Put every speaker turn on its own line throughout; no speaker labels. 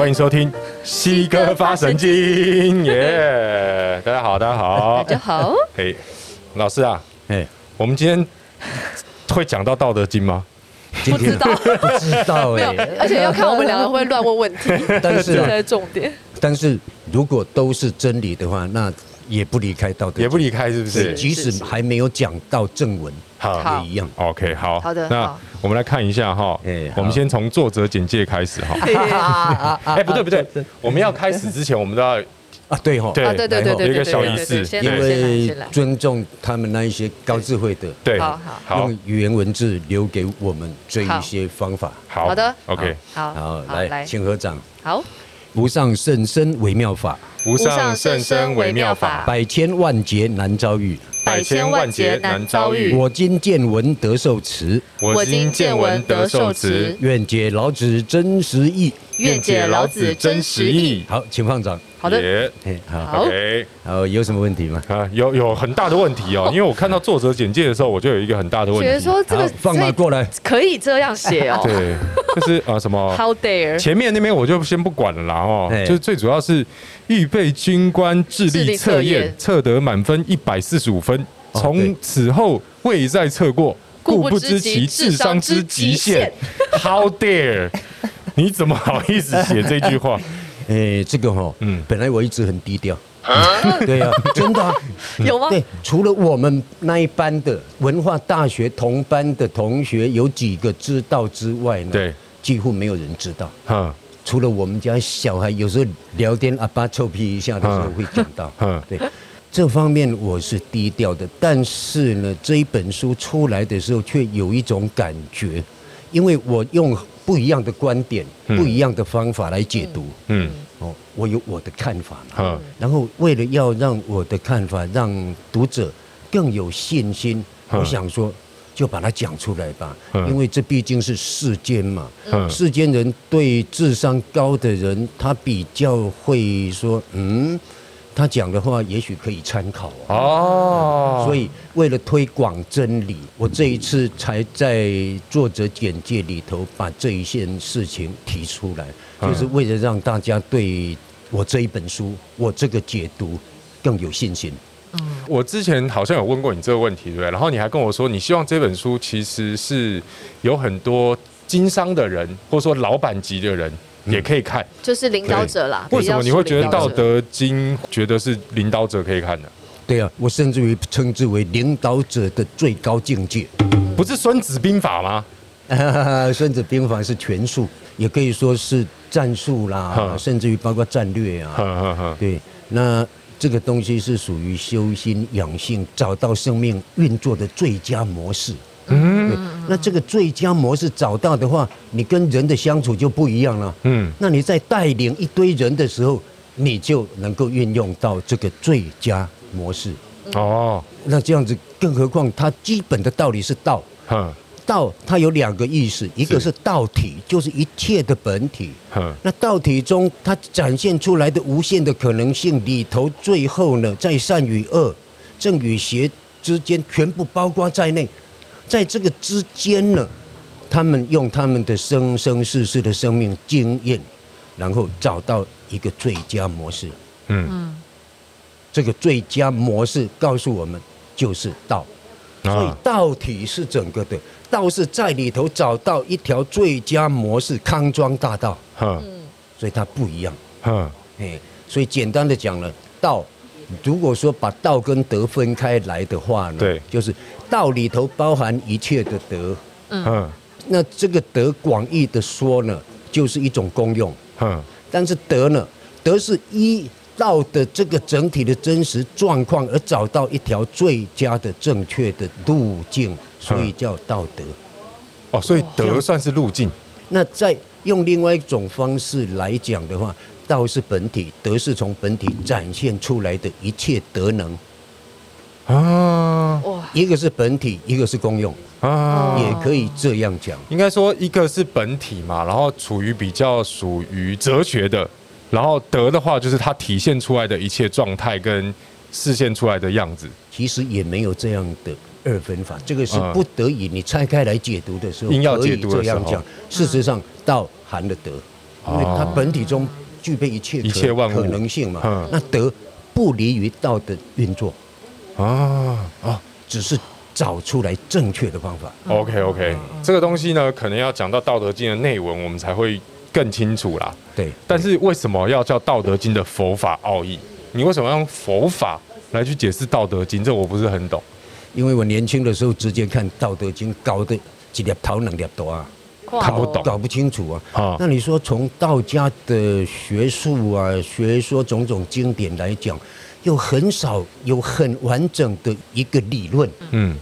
欢迎收听西哥发神经，耶！大家好，大家好，
大家好。
嘿，老师啊，
哎，
我们今天会讲到《道德经》吗？
不知道，
不知道 哎。
而且要看我们两个会乱问问题，
但是
这才是重点。
但是如果都是真理的话，那也不离开道德，
也不离开，是不是？
即使还没有讲到正文，好，也一样。
OK，好，
好的。
那我们来看一下哈，我们先从作者简介开始哈。哎，不对不对，我们要开始之前，我们都要
啊，对哈，
对对对对对，
有一个小仪式，
因为尊重他们那一些高智慧的，
对，
好
好，
用语言文字留给我们这一些方法。
好
的
，OK，
好，
好，来，请合掌。
好。
无上甚深微妙法，
无上甚深微妙法，
百千万劫难遭遇，
百千万劫难遭遇。
我今见闻得受持，
我今见闻得受持。
愿解老子真实意，
愿解老子真实意。
好，请放掌。
好的，
好，OK，好，有什么问题吗？
啊，有有很大的问题哦，因为我看到作者简介的时候，我就有一个很大的问题。
觉得说这个
放马过来，
可以这样写哦。
对，就是啊什么？
How dare？
前面那边我就先不管了啦哦，就是最主要是预备军官智力测验，测得满分一百四十五分，从此后未再测过，故不知其智商之极限。How dare？你怎么好意思写这句话？
哎，这个哈，嗯，本来我一直很低调，对呀，真的
有吗？
对，除了我们那一班的文化大学同班的同学有几个知道之外呢，
对，
几乎没有人知道。哈，除了我们家小孩有时候聊天阿，爸臭屁一下的时候会讲到。嗯，对，这方面我是低调的，但是呢，这一本书出来的时候却有一种感觉，因为我用。不一样的观点，不一样的方法来解读。嗯，哦，我有我的看法。嗯，然后为了要让我的看法让读者更有信心，我想说就把它讲出来吧。因为这毕竟是世间嘛。嗯，世间人对智商高的人，他比较会说，嗯。他讲的话也许可以参考哦，所以为了推广真理，我这一次才在作者简介里头把这一件事情提出来，就是为了让大家对我这一本书、我这个解读更有信心。
嗯，我之前好像有问过你这个问题，对不对？然后你还跟我说，你希望这本书其实是有很多经商的人，或者说老板级的人。也可以看，
就是领导者啦。
为什么你会觉得《道德经》觉得是领导者可以看的？
对啊，我甚至于称之为领导者的最高境界。
不是《孙子兵法》吗？
《孙子兵法》是权术，也可以说是战术啦，甚至于包括战略啊。对，那这个东西是属于修心养性，找到生命运作的最佳模式。嗯，那这个最佳模式找到的话，你跟人的相处就不一样了。嗯，那你在带领一堆人的时候，你就能够运用到这个最佳模式。哦，那这样子，更何况它基本的道理是道。嗯，道它有两个意思，一个是道体，就是一切的本体。嗯，那道体中它展现出来的无限的可能性里头，最后呢，在善与恶、正与邪之间，全部包括在内。在这个之间呢，他们用他们的生生世世的生命经验，然后找到一个最佳模式。嗯，这个最佳模式告诉我们就是道，所以道体是整个的，道是在里头找到一条最佳模式，康庄大道。嗯，所以它不一样。嗯，哎，所以简单的讲了，道。如果说把道跟德分开来的话呢，对，就是道里头包含一切的德，嗯，那这个德广义的说呢，就是一种功用，嗯，但是德呢，德是依道的这个整体的真实状况而找到一条最佳的正确的路径，所以叫道德。
哦，所以德算是路径。
那再用另外一种方式来讲的话。道是本体，德是从本体展现出来的一切德能啊！哇，一个是本体，一个是功用啊，也可以这样讲。
应该说，一个是本体嘛，然后处于比较属于哲学的，然后德的话就是它体现出来的一切状态跟视现出来的样子。
其实也没有这样的二分法，这个是不得已你拆开来解读的时候，硬要解读这样讲。事实上，道含了德。因为它本体中具备一切
一切万物
可能性嘛。嗯，那德不离于道的运作。啊啊，只是找出来正确的方法。
OK OK，这个东西呢，可能要讲到《道德经》的内文，我们才会更清楚啦。
对，
但是为什么要叫《道德经》的佛法奥义？你为什么要用佛法来去解释《道德经》？这我不是很懂。
因为我年轻的时候直接看《道德经》，搞得几粒头两粒多啊，
看不懂，
搞不清楚啊。啊，那你说从道家的学术啊、学说种种经典来讲，又很少有很完整的一个理论。嗯，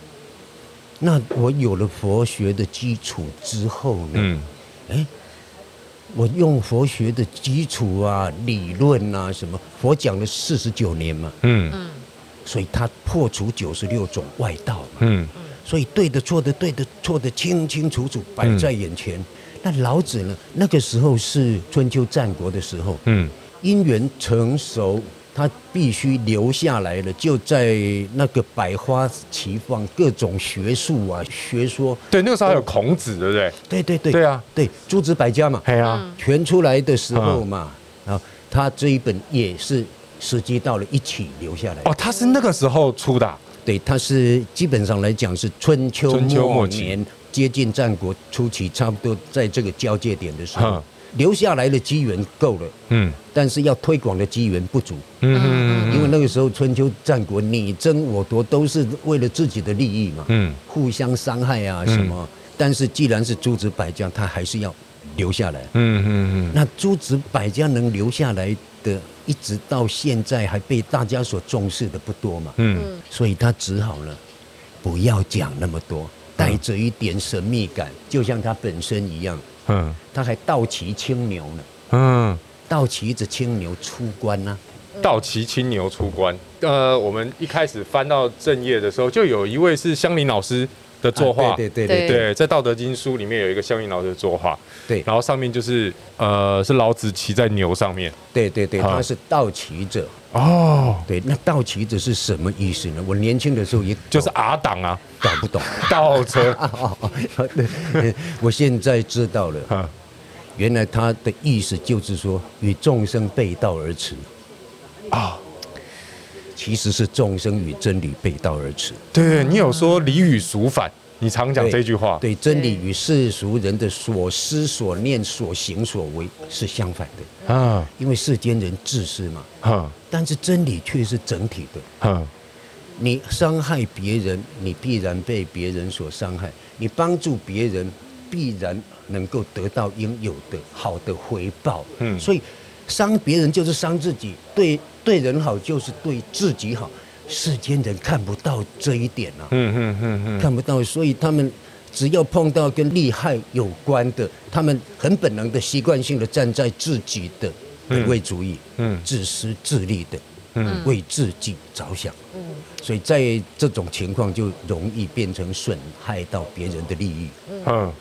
那我有了佛学的基础之后呢？嗯，哎，我用佛学的基础啊、理论啊什么，佛讲了四十九年嘛。嗯嗯。所以他破除九十六种外道嘛，嗯，所以对的错的对的错的清清楚楚摆在眼前。那老子呢？那个时候是春秋战国的时候，嗯，因缘成熟，他必须留下来了，就在那个百花齐放，各种学术啊学说。
对，那个时候还有孔子，对不对？
对对对。
对啊，
对，诸子百家嘛，
对啊，
全出来的时候嘛，然后他这一本也是。时机到了，一起留下来。
哦，他是那个时候出的，啊。
对，他是基本上来讲是春秋末年接近战国初期，差不多在这个交界点的时候，留下来的机缘够了。嗯，但是要推广的机缘不足。嗯嗯，因为那个时候春秋战国你争我夺，都是为了自己的利益嘛。嗯，互相伤害啊什么。但是既然是诸子百家，他还是要留下来。嗯嗯嗯。那诸子百家能留下来的。一直到现在还被大家所重视的不多嘛，嗯，所以他只好呢，不要讲那么多，带着一点神秘感，就像他本身一样，嗯，他还倒骑青牛呢，嗯，倒骑着青牛出关呢，
倒骑青牛出关，呃，我们一开始翻到正页的时候，就有一位是香林老师。的作画，
对对对对，
在《道德经》书里面有一个香林老师的作画，
对，
然后上面就是呃，是老子骑在牛上面，
对对对，他是倒骑者哦，对，那倒骑子是什么意思呢？我年轻的时候也
就是阿党啊，
搞不懂
倒车，
对，我现在知道了，原来他的意思就是说与众生背道而驰啊。其实是众生与真理背道而驰。
对，你有说理与俗反，你常讲这句话。
对，真理与世俗人的所思所念所行所为是相反的啊。因为世间人自私嘛，啊，但是真理却是整体的。啊，你伤害别人，你必然被别人所伤害；你帮助别人，必然能够得到应有的好的回报。嗯，所以。伤别人就是伤自己，对对人好就是对自己好，世间人看不到这一点啊，嗯嗯嗯嗯，看不到，所以他们只要碰到跟利害有关的，他们很本能的习惯性的站在自己的本位主义，嗯，自私自利的，嗯，为自己着想，嗯，所以在这种情况就容易变成损害到别人的利益，嗯。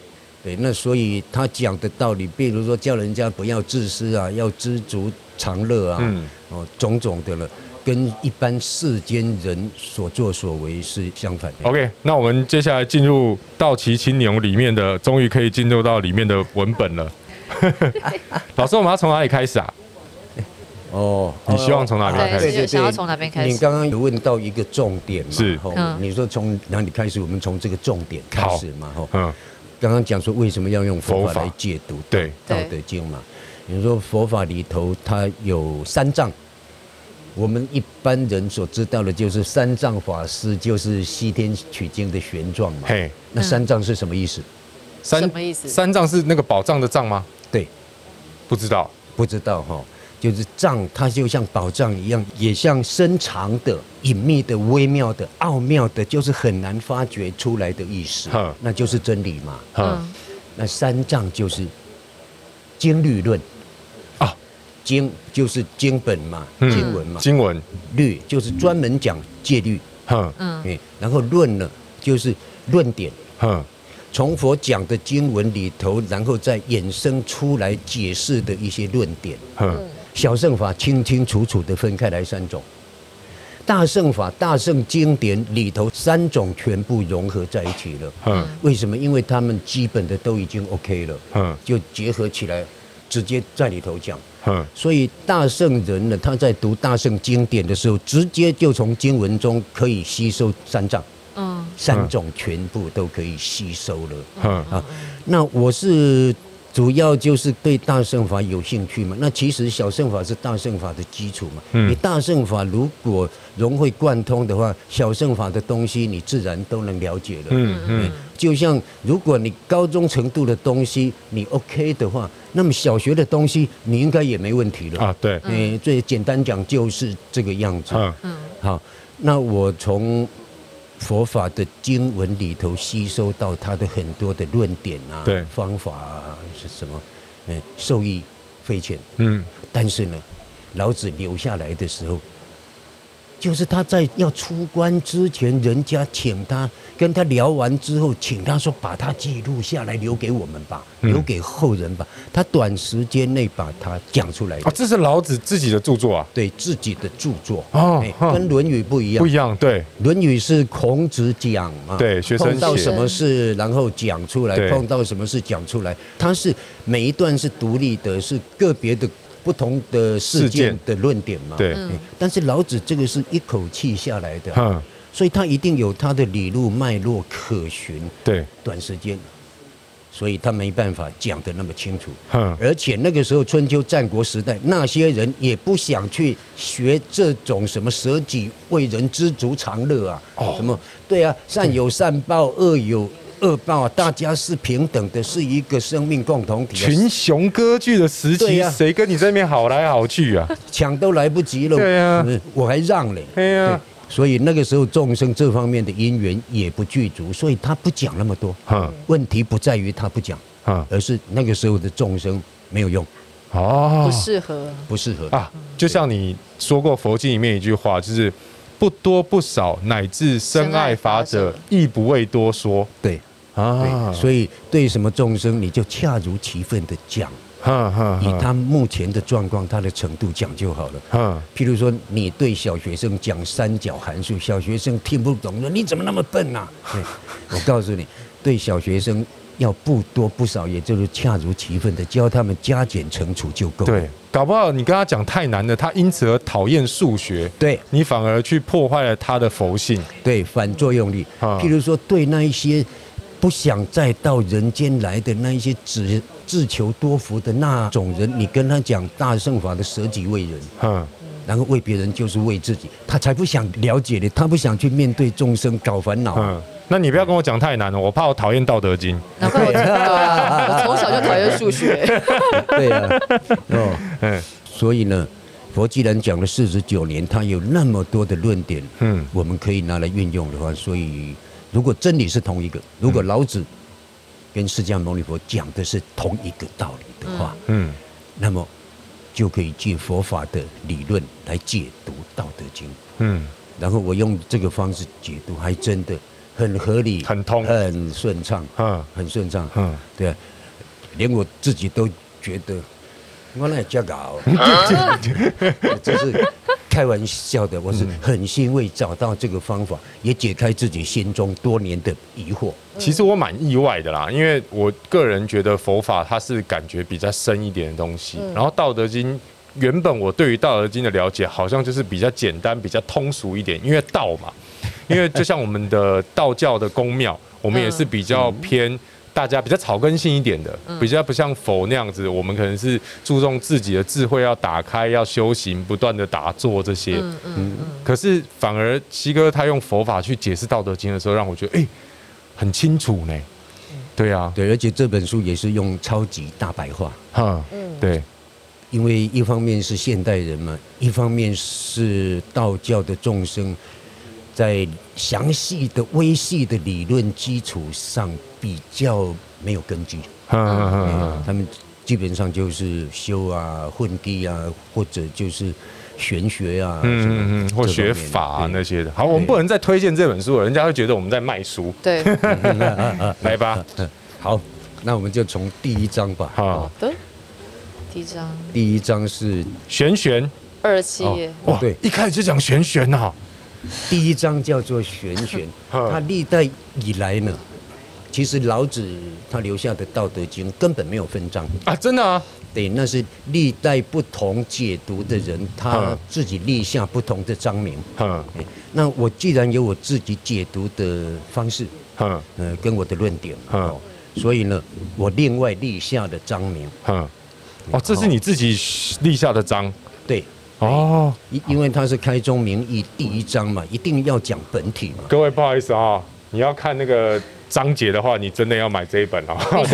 对，那所以他讲的道理，比如说叫人家不要自私啊，要知足常乐啊，嗯，哦，种种的了，跟一般世间人所作所为是相反的。
OK，那我们接下来进入道奇青牛里面的，终于可以进入到里面的文本了。老师，我们要从哪里开始啊？哦，你希望从哪边开始？
对对对，想要从哪边开始？
你刚刚有问到一个重点嘛？
是，
你说从哪里开始？我们从这个重点开始嘛？哈，嗯。刚刚讲说为什么要用佛法来解读《对道德经》嘛？你说佛法里头它有三藏，我们一般人所知道的就是三藏法师，就是西天取经的玄奘嘛。嘿，那三藏是什么意思？
三什么意思？
三藏是那个宝藏的藏吗？
对，
不知道，
不知道哈。就是藏，它就像宝藏一样，也像深藏的、隐秘的、微妙的、奥妙的，就是很难发掘出来的意思。嗯，那就是真理嘛。嗯，那三藏就是经律论。啊，经就是经本嘛，经文嘛，
经文。
律就是专门讲戒律。嗯。嗯，然后论呢，就是论点。嗯，从佛讲的经文里头，然后再衍生出来解释的一些论点。嗯。小乘法清清楚楚的分开来三种，大乘法、大乘经典里头三种全部融合在一起了。嗯，为什么？因为他们基本的都已经 OK 了。嗯，就结合起来，直接在里头讲。嗯，所以大圣人呢，他在读大圣经典的时候，直接就从经文中可以吸收三藏，嗯，三种全部都可以吸收了。嗯啊，那我是。主要就是对大乘法有兴趣嘛？那其实小乘法是大乘法的基础嘛。嗯。你大乘法如果融会贯通的话，小乘法的东西你自然都能了解了。嗯嗯。就像如果你高中程度的东西你 OK 的话，那么小学的东西你应该也没问题了。啊，对。嗯，最简单讲就是这个样子。嗯嗯。好，那我从。佛法的经文里头吸收到他的很多的论点啊，对方法啊是什么？嗯，受益匪浅。嗯，但是呢，老子留下来的时候。就是他在要出关之前，人家请他跟他聊完之后，请他说把他记录下来，留给我们吧，留给后人吧。他短时间内把它讲出来。哦，
这是老子自己的著作啊？
对，自己的著作。哦，跟《论语》不一样。
不一样，对，《
论语》是孔子讲嘛？
对，学生
碰到什么事，然后讲出来；碰到什么事讲出来。他是每一段是独立的，是个别的。不同的事件的论点嘛，对，但是老子这个是一口气下来的，嗯，所以他一定有他的理路脉络可循，对，短时间，所以他没办法讲得那么清楚，嗯，而且那个时候春秋战国时代，那些人也不想去学这种什么舍己为人、知足常乐啊，哦，什么，对啊，善有善报，恶有。恶报，大家是平等的，是一个生命共同体。
群雄割据的时期，谁跟你这边好来好去啊？抢
都来不及了。对啊，我还让嘞。对啊，所以那个时候众生这方面的因缘也不具足，所以他不讲那么多。嗯，问题不在于他不讲，而是那个时候的众生没有用。
哦，不适合，
不适合
啊。就像你说过佛经里面一句话，就是不多不少，乃至深爱法者，亦不为多说。对。
啊，所以对什么众生，你就恰如其分的讲，以他目前的状况、他的程度讲就好了。譬如说，你对小学生讲三角函数，小学生听不懂，说你怎么那么笨啊？我告诉你，对小学生要不多不少，也就是恰如其分的教他们加减乘除就够。
对，搞不好你跟他讲太难了，他因此而讨厌数学，对你反而去破坏了他的佛性。
对，反作用力。譬如说，对那一些。不想再到人间来的那一些只自求多福的那种人，你跟他讲大乘法的舍己为人，嗯，然后为别人就是为自己，他才不想了解你，他不想去面对众生搞烦恼。嗯，
那你不要跟我讲太难了，我怕我讨厌《道德经》。
难怪我知道啊，我从小就讨厌数学。
对啊，哦，嗯，所以呢，佛既然讲了四十九年，他有那么多的论点，嗯，我们可以拿来运用的话，所以。如果真理是同一个，如果老子跟释迦牟尼佛讲的是同一个道理的话，嗯，那么就可以借佛法的理论来解读《道德经》，嗯，然后我用这个方式解读，还真的很合理、
很通、
很顺畅，嗯，很顺畅，嗯，对啊，连我自己都觉得我那假搞，这是。开玩笑的，我是很欣慰找到这个方法，也解开自己心中多年的疑惑。
其实我蛮意外的啦，因为我个人觉得佛法它是感觉比较深一点的东西，然后《道德经》原本我对于《道德经》的了解好像就是比较简单、比较通俗一点，因为道嘛，因为就像我们的道教的宫庙，我们也是比较偏。大家比较草根性一点的，比较不像佛那样子，我们可能是注重自己的智慧要打开，要修行，不断的打坐这些。嗯嗯。可是反而西哥他用佛法去解释《道德经》的时候，让我觉得哎，很清楚呢。对啊，
对，而且这本书也是用超级大白话。哈，
嗯对，
因为一方面是现代人嘛，一方面是道教的众生。在详细的微细的理论基础上，比较没有根据。他们基本上就是修啊、混地啊，或者就是玄学啊，
嗯嗯，或学法啊那些的。好，我们不能再推荐这本书了，人家会觉得我们在卖书。
对，
来吧。
好，那我们就从第一章吧。
好的，第一章。
第一章是
玄玄
二十七页。
哇，对，一开始就讲玄玄呐。
第一章叫做玄玄，他历代以来呢，其实老子他留下的《道德经》根本没有分章
啊，真的啊？
对，那是历代不同解读的人，他自己立下不同的章名。嗯，那我既然有我自己解读的方式，嗯，呃，跟我的论点，嗯，所以呢，我另外立下的章名。嗯，
哦，这是你自己立下的章？
对。哦，因因为他是开宗明义第一章嘛，一定要讲本体嘛。
各位不好意思啊，你要看那个。章节的话，你真的要买这一本哦。
一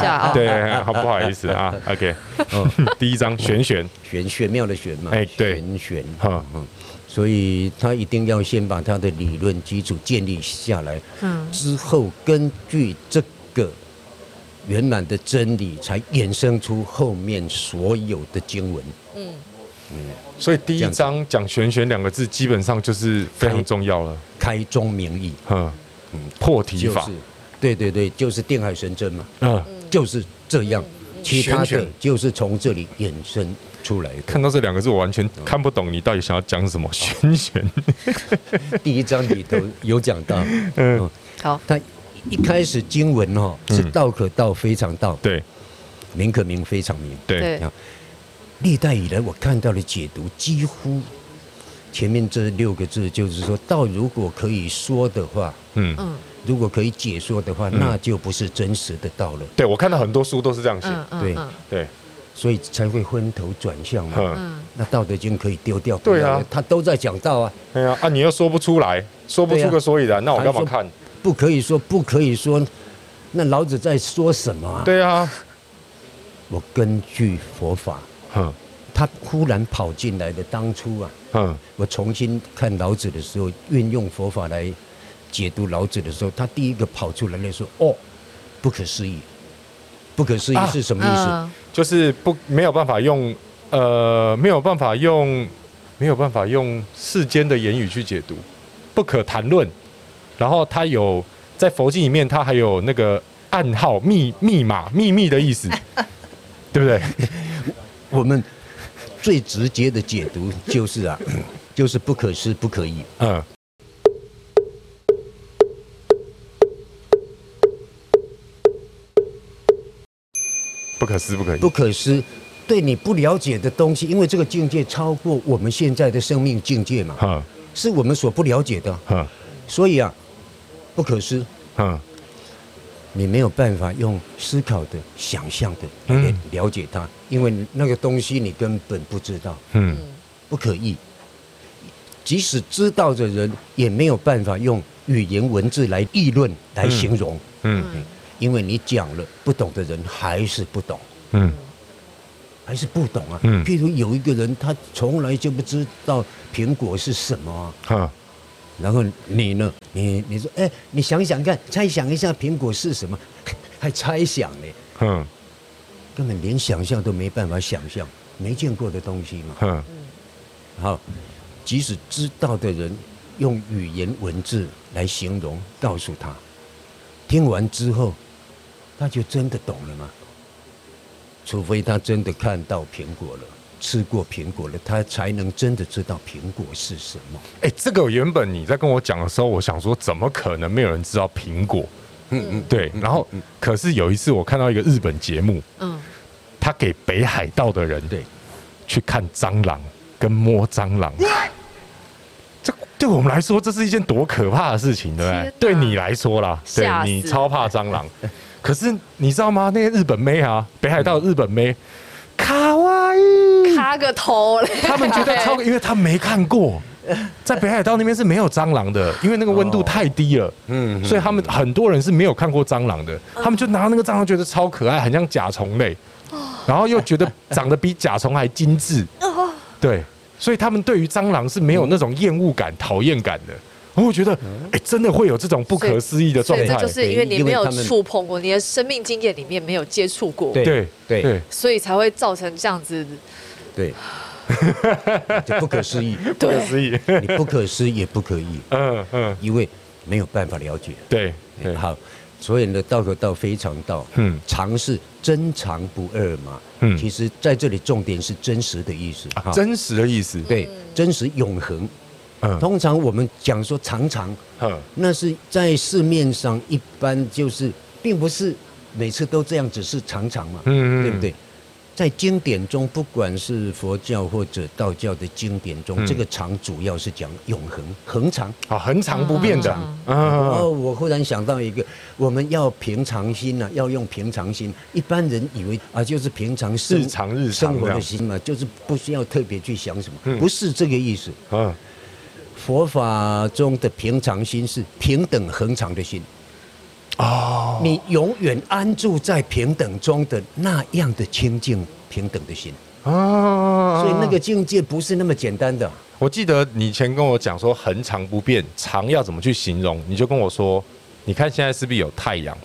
下啊。
对，好不好意思啊。OK，嗯，第一章玄玄
玄玄妙的玄嘛。
哎，对，
玄玄。嗯嗯，所以他一定要先把他的理论基础建立下来，嗯，之后根据这个圆满的真理，才衍生出后面所有的经文。嗯
嗯，所以第一章讲玄玄两个字，基本上就是非常重要了，
开宗明义。嗯。
破题法，
对对对，就是定海神针嘛，嗯，就是这样，其他的就是从这里衍生出来的。
看到这两个字，我完全看不懂你到底想要讲什么。玄玄，
第一章里头有讲到，嗯，
好，
他一开始经文哦是道可道非常道，
对，
名可名非常名，
对，
历代以来我看到的解读几乎。前面这六个字就是说，道如果可以说的话，嗯嗯，如果可以解说的话，那就不是真实的道了。
对，我看到很多书都是这样写，
对
对，
所以才会昏头转向嘛。嗯，那《道德经》可以丢掉，对啊，他都在讲道啊。
对啊，啊，你又说不出来，说不出个所以然，那我干嘛看？
不可以说，不可以说，那老子在说什么啊？
对啊，
我根据佛法，哼。他忽然跑进来的当初啊，嗯，我重新看老子的时候，运用佛法来解读老子的时候，他第一个跑出来来说：“哦，不可思议，不可思议是什么意思？啊、
就是不没有办法用呃没有办法用没有办法用世间的言语去解读，不可谈论。然后他有在佛经里面，他还有那个暗号、密密码、秘密的意思，对不对？
我们。最直接的解读就是啊，就是不可思不可议。嗯，
不可思不可议。
不可思，对你不了解的东西，因为这个境界超过我们现在的生命境界嘛，嗯，是我们所不了解的，嗯，所以啊，不可思，嗯。你没有办法用思考的、想象的来了解它，因为那个东西你根本不知道，嗯，不可以。即使知道的人，也没有办法用语言文字来议论、来形容，嗯，因为你讲了，不懂的人还是不懂，嗯，还是不懂啊。譬如有一个人，他从来就不知道苹果是什么啊。然后你呢？你你说，哎，你想想看，猜想一下苹果是什么？还猜想呢？嗯，根本连想象都没办法想象，没见过的东西嘛。嗯，好，即使知道的人用语言文字来形容，告诉他，听完之后，他就真的懂了吗？除非他真的看到苹果了。吃过苹果了，他才能真的知道苹果是什么。
哎，这个原本你在跟我讲的时候，我想说，怎么可能没有人知道苹果？嗯嗯，对。然后，可是有一次我看到一个日本节目，嗯，他给北海道的人对去看蟑螂跟摸蟑螂，这对我们来说，这是一件多可怕的事情，对不对？对你来说啦，对你超怕蟑螂。可是你知道吗？那些日本妹啊，北海道日本妹。
个头嘞！
他们觉得超，因为他没看过，在北海道那边是没有蟑螂的，因为那个温度太低了。嗯，所以他们很多人是没有看过蟑螂的，他们就拿那个蟑螂觉得超可爱，很像甲虫类，然后又觉得长得比甲虫还精致。对，所以他们对于蟑螂是没有那种厌恶感、讨厌感的。我觉得，哎，真的会有这种不可思议的状态，
就是因为你没有触碰过，你的生命经验里面没有接触过，
对对对，
所以才会造成这样子，
对，不可思议，
不可思议，
你不可思议也不可以，嗯嗯，因为没有办法了解，
对，
好，所以呢，道可道非常道，嗯，常是真常不二嘛，嗯，其实在这里重点是真实的意思，
真实的意思，
对，真实永恒。嗯。通常我们讲说常常，嗯。那是在市面上一般就是，并不是每次都这样，只是常常嘛，嗯。对不对？在经典中，不管是佛教或者道教的经典中，嗯、这个常主要是讲永恒、恒长
啊，恒常不变的。
哦，我忽然想到一个，我们要平常心呢、啊，要用平常心。一般人以为啊，就是平常生
日常日常
生活的心嘛，就是不需要特别去想什么，嗯、不是这个意思。嗯，佛法中的平常心是平等恒常的心。哦，你永远安住在平等中的那样的清净平等的心啊，所以那个境界不是那么简单的。
我记得你以前跟我讲说恒常不变，常要怎么去形容？你就跟我说，你看现在是不是有太阳？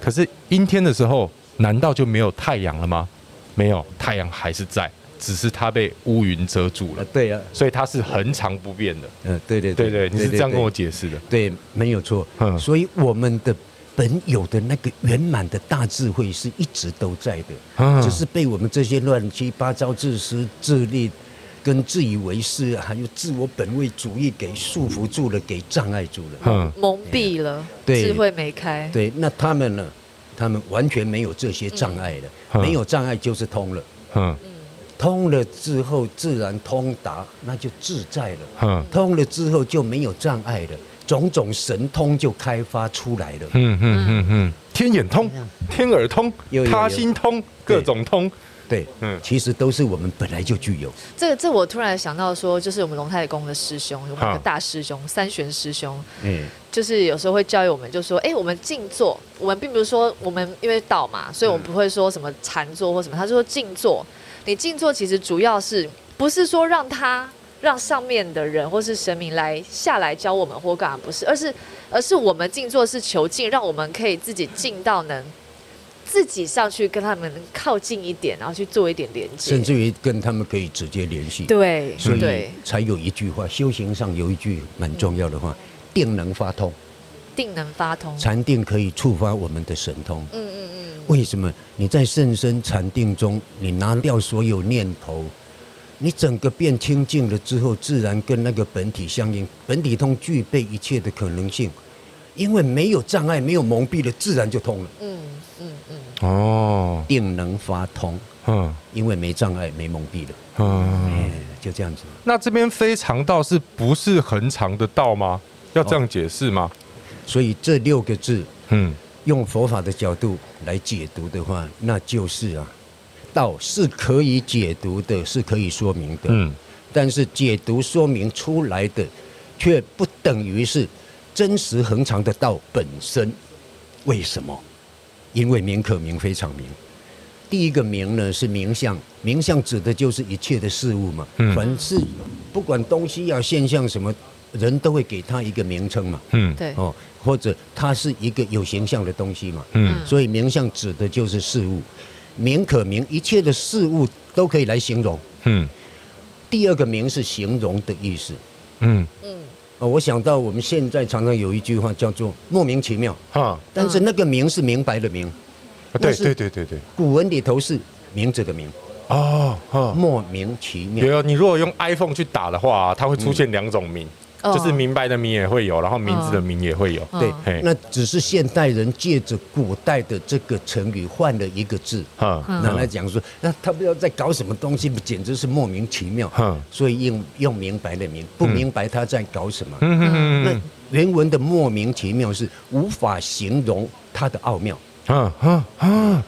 可是阴天的时候，难道就没有太阳了吗？没有，太阳还是在，只是它被乌云遮住了。
对呀，
所以它是恒常不变的。
嗯，对对对
对，你是这样跟我解释的。
对，没有错。嗯，所以我们的。本有的那个圆满的大智慧是一直都在的，只是被我们这些乱七八糟、自私自利、跟自以为是，还有自我本位主义给束缚住了，给障碍住了，
蒙蔽了，智慧没开。
对，那他们呢？他们完全没有这些障碍了，没有障碍就是通了。嗯，通了之后自然通达，那就自在了。嗯，通了之后就没有障碍了。种种神通就开发出来了。嗯嗯
嗯嗯，天眼通、天耳通、他心通，各种通。
对，嗯，其实都是我们本来就具有。
这个，这我突然想到说，就是我们龙太公的师兄，我们的大师兄三玄师兄，嗯，就是有时候会教育我们，就说，哎，我们静坐，我们并不是说我们因为道嘛，所以我们不会说什么禅坐或什么，他说静坐，你静坐其实主要是不是说让他。让上面的人或是神明来下来教我们或干嘛不是，而是而是我们静坐是求静，让我们可以自己静到能自己上去跟他们靠近一点，然后去做一点连接，
甚至于跟他们可以直接联系。
对，
所以才有一句话，修行上有一句蛮重要的话：定能发通。
定能发通，
禅定可以触发我们的神通。嗯嗯嗯。为什么？你在甚深禅定中，你拿掉所有念头。你整个变清净了之后，自然跟那个本体相应。本体通具备一切的可能性，因为没有障碍，没有蒙蔽了，自然就通了。嗯嗯嗯。哦，定能发通。嗯，因为没障碍，没蒙蔽了。嗯，就这样子。
那这边非常道是不是恒常的道吗？要这样解释吗？哦，
所以这六个字，嗯，用佛法的角度来解读的话，那就是啊。道是可以解读的，是可以说明的。嗯，但是解读说明出来的，却不等于是真实恒常的道本身。为什么？因为名可名非常名。第一个名呢是名相，名相指的就是一切的事物嘛。嗯，凡是不管东西呀、现象什么，人都会给他一个名称嘛。嗯，对。哦，或者它是一个有形象的东西嘛。嗯，所以名相指的就是事物。名可名，一切的事物都可以来形容。嗯，第二个名是形容的意思。嗯嗯，哦，我想到我们现在常常有一句话叫做莫名其妙。哈，但是那个名是明白的明。
对对对对对，
古文里头是名字的名。哦，莫名其妙。
对啊你如果用 iPhone 去打的话，它会出现两种名。就是明白的名也会有，然后名字的名也会有。对，那只是现代人借着古代的这个成语换了一个字，拿来讲说，那他不知道在搞什么东西，简直是莫名其妙。所以用用明白的名，不明白他在搞什么。那原文的莫名其妙是无法形容它的奥妙。啊啊啊！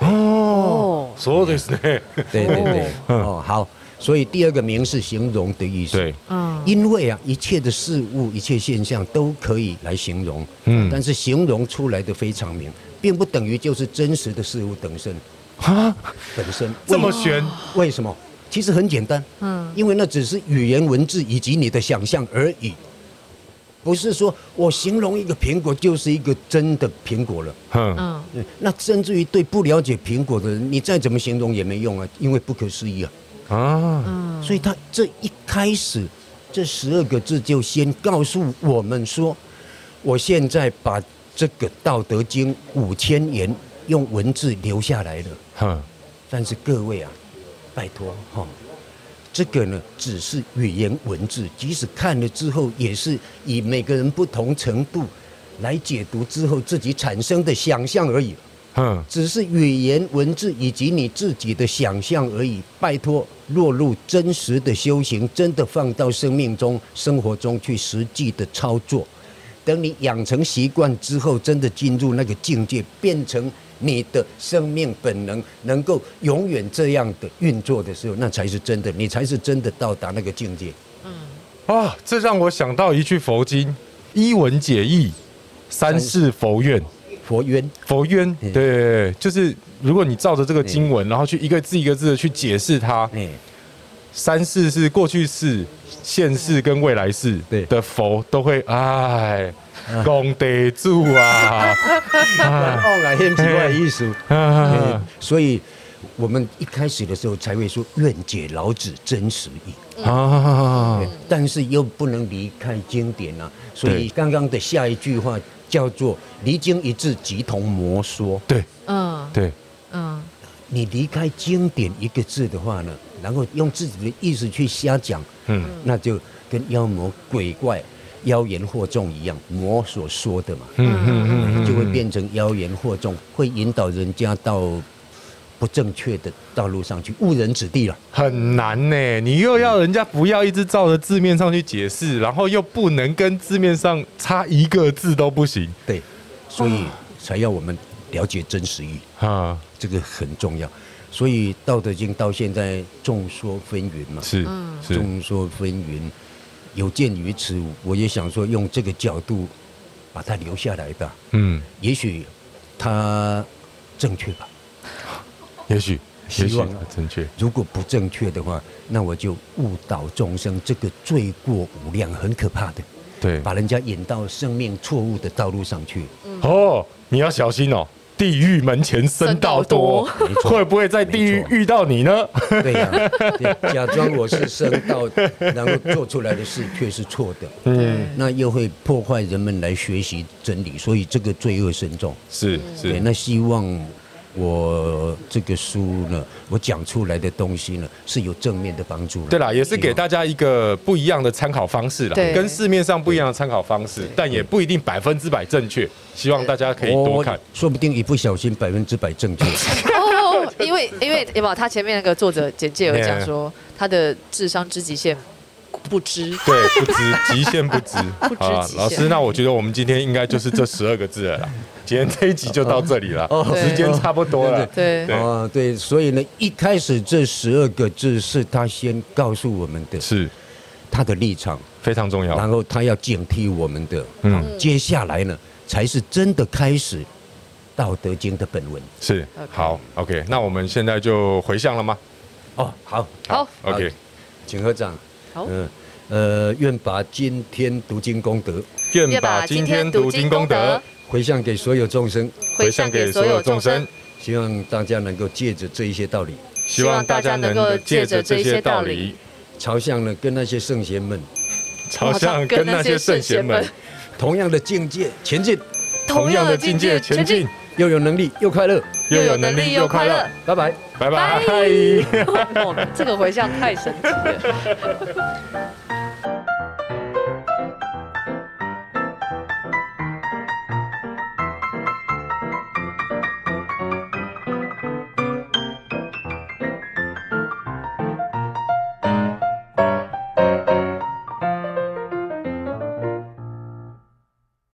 哦，そうですね。
对对对，哦好。 所以第二个名是形容的意思。对，嗯，因为啊，一切的事物、一切现象都可以来形容。嗯，但是形容出来的非常名，并不等于就是真实的事物本身。啊，本身
这么玄？
为什么？其实很简单。嗯，因为那只是语言文字以及你的想象而已，不是说我形容一个苹果就是一个真的苹果了。嗯嗯，那甚至于对不了解苹果的人，你再怎么形容也没用啊，因为不可思议啊。啊，所以他这一开始，这十二个字就先告诉我们说，我现在把这个《道德经》五千言用文字留下来了。哈，但是各位啊，拜托哈，这个呢只是语言文字，即使看了之后，也是以每个人不同程度来解读之后自己产生的想象而已。嗯，只是语言文字以及你自己的想象而已。拜托，落入真实的修行，真的放到生命中、生活中去实际的操作。等你养成习惯之后，真的进入那个境界，变成你的生命本能，能够永远这样的运作的时候，那才是真的，你才是真的到达那个境界。
嗯，啊，这让我想到一句佛经：一文解义，三世佛愿。
佛冤，
佛冤，对，就是如果你照着这个经文，然后去一个字一个字的去解释它，三世是过去世、现世跟未来世的佛都会哎，功德主啊，
哦，来很奇怪的意思，所以我们一开始的时候才会说愿解老子真实意啊，但是又不能离开经典啊，所以刚刚的下一句话。叫做离经一致，即同魔说。
对，嗯，对，
嗯，你离开经典一个字的话呢，然后用自己的意思去瞎讲，嗯，那就跟妖魔鬼怪、妖言惑众一样，魔所说的嘛，嗯嗯嗯，就会变成妖言惑众，会引导人家到。不正确的道路上去，误人子弟了，
很难呢。你又要人家不要一直照着字面上去解释，然后又不能跟字面上差一个字都不行。
对，所以才要我们了解真实义啊，这个很重要。所以《道德经》到现在众说纷纭嘛，
是
众说纷纭。有鉴于此，我也想说用这个角度把它留下来吧。嗯，也许它正确吧。
也许，希望正确。
如果不正确的话，那我就误导众生，这个罪过无量，很可怕的。
对，
把人家引到生命错误的道路上去。
哦，你要小心哦，地狱门前僧道多，会不会在地狱遇到你呢？
对呀、啊，假装我是僧道，然后做出来的事却是错的。嗯，那又会破坏人们来学习真理，所以这个罪恶深重。
是是，
那希望。我这个书呢，我讲出来的东西呢，是有正面的帮助。
对啦，也是给大家一个不一样的参考方式啦，跟市面上不一样的参考方式，但也不一定百分之百正确。希望大家可以多看，
说不定一不小心百分之百正确。
哦，因为因为有没有他前面那个作者简介有讲说，他的智商之极限。不知，
对，不知，极限不知。不知啊，老师，那我觉得我们今天应该就是这十二个字了啦。今天这一集就到这里了，时间差不多了。
对，
啊，对，所以呢，一开始这十二个字是他先告诉我们的，
是
他的立场
非常重要，
然后他要警惕我们的。嗯，接下来呢，才是真的开始《道德经》的本文。
是，好，OK，那我们现在就回向了吗？
哦，好，
好
，OK，
请合掌。
好，嗯，
呃，愿把今天读经功德，
愿把今天读经功德
回向给所有众生，
回向给所有众生，
希望大家能够借着这一些道理，
希望大家能够借着这些道理，
朝向呢跟那些圣贤们，
朝向跟那些圣贤们。
同样的境界前进，
同样的境界前进，
又有能力又快乐，
又有能力又快乐，
拜拜。
拜拜！
这个回向太神奇了。